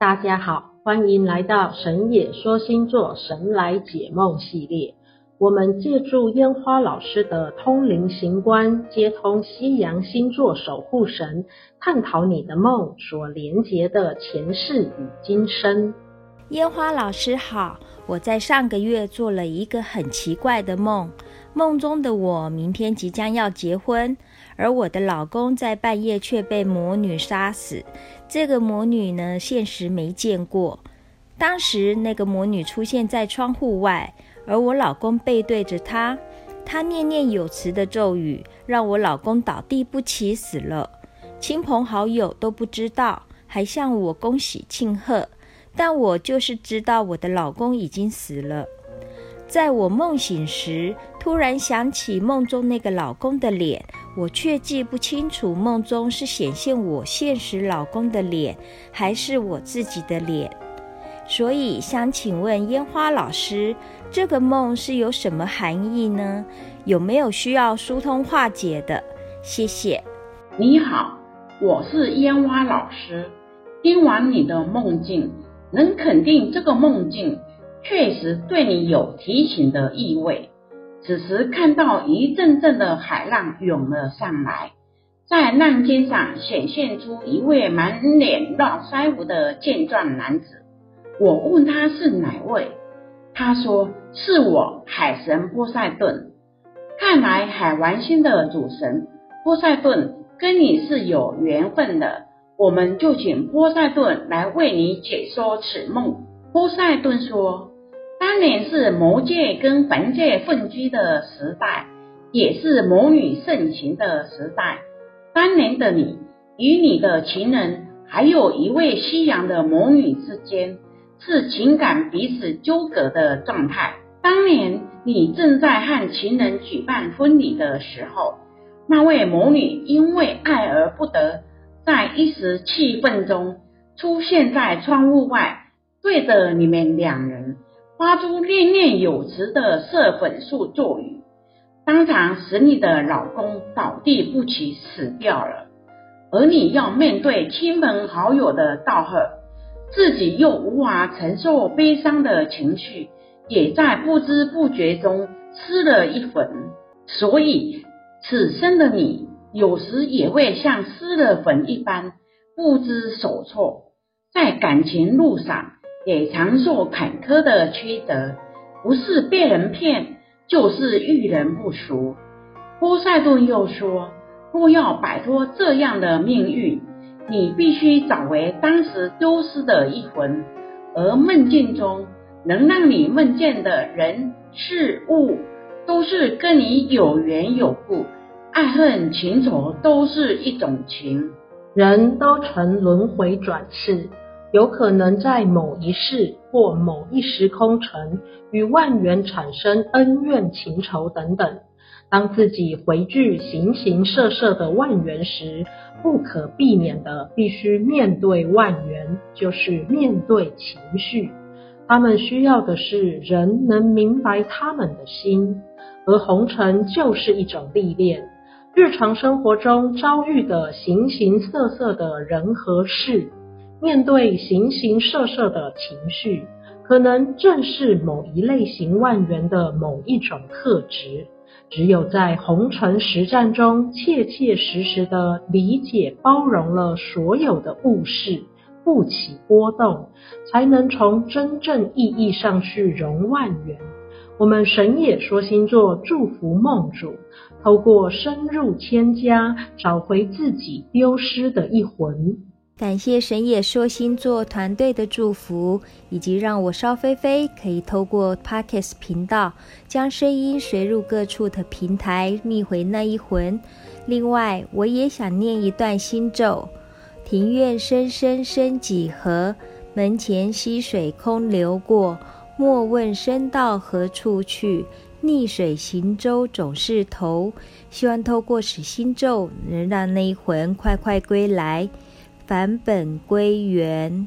大家好，欢迎来到神野说星座神来解梦系列。我们借助烟花老师的通灵行观，接通西洋星座守护神，探讨你的梦所连结的前世与今生。烟花老师好，我在上个月做了一个很奇怪的梦，梦中的我明天即将要结婚。而我的老公在半夜却被魔女杀死。这个魔女呢，现实没见过。当时那个魔女出现在窗户外，而我老公背对着她，她念念有词的咒语，让我老公倒地不起，死了。亲朋好友都不知道，还向我恭喜庆贺，但我就是知道我的老公已经死了。在我梦醒时，突然想起梦中那个老公的脸。我却记不清楚梦中是显现我现实老公的脸，还是我自己的脸，所以想请问烟花老师，这个梦是有什么含义呢？有没有需要疏通化解的？谢谢。你好，我是烟花老师。听完你的梦境，能肯定这个梦境确实对你有提醒的意味。此时看到一阵阵的海浪涌了上来，在浪尖上显现出一位满脸络腮胡的健壮男子。我问他是哪位，他说是我海神波塞顿。看来海王星的主神波塞顿跟你是有缘分的，我们就请波塞顿来为你解说此梦。波塞顿说。当年是魔界跟凡界混居的时代，也是魔女盛行的时代。当年的你与你的情人，还有一位西洋的魔女之间，是情感彼此纠葛的状态。当年你正在和情人举办婚礼的时候，那位魔女因为爱而不得，在一时气愤中出现在窗户外，对着你们两人。发出念念有词的射粉术咒语，当场使你的老公倒地不起，死掉了。而你要面对亲朋好友的道贺，自己又无法承受悲伤的情绪，也在不知不觉中失了一魂。所以，此生的你有时也会像失了魂一般，不知所措，在感情路上。也常受坎坷的曲折，不是被人骗，就是遇人不淑。波塞顿又说，若要摆脱这样的命运，你必须找回当时丢失的一魂，而梦境中能让你梦见的人事物，都是跟你有缘有故，爱恨情仇都是一种情，人都曾轮回转世。有可能在某一世或某一时空城与万缘产生恩怨情仇等等。当自己回聚形形色色的万缘时，不可避免的必须面对万缘，就是面对情绪。他们需要的是人能明白他们的心，而红尘就是一种历练。日常生活中遭遇的形形色色的人和事。面对形形色色的情绪，可能正是某一类型万缘的某一种特质。只有在红尘实战中，切切实实的理解包容了所有的物事，不起波动，才能从真正意义上去融万缘。我们神野说星座祝福梦主，透过深入千家，找回自己丢失的一魂。感谢神野说星座团队的祝福，以及让我邵菲菲可以透过 Podcast 频道将声音随入各处的平台，觅回那一魂。另外，我也想念一段心咒：庭院深深深几何，门前溪水空流过。莫问身到何处去，逆水行舟总是头。希望透过此心咒，能让那一魂快快归来。返本归元。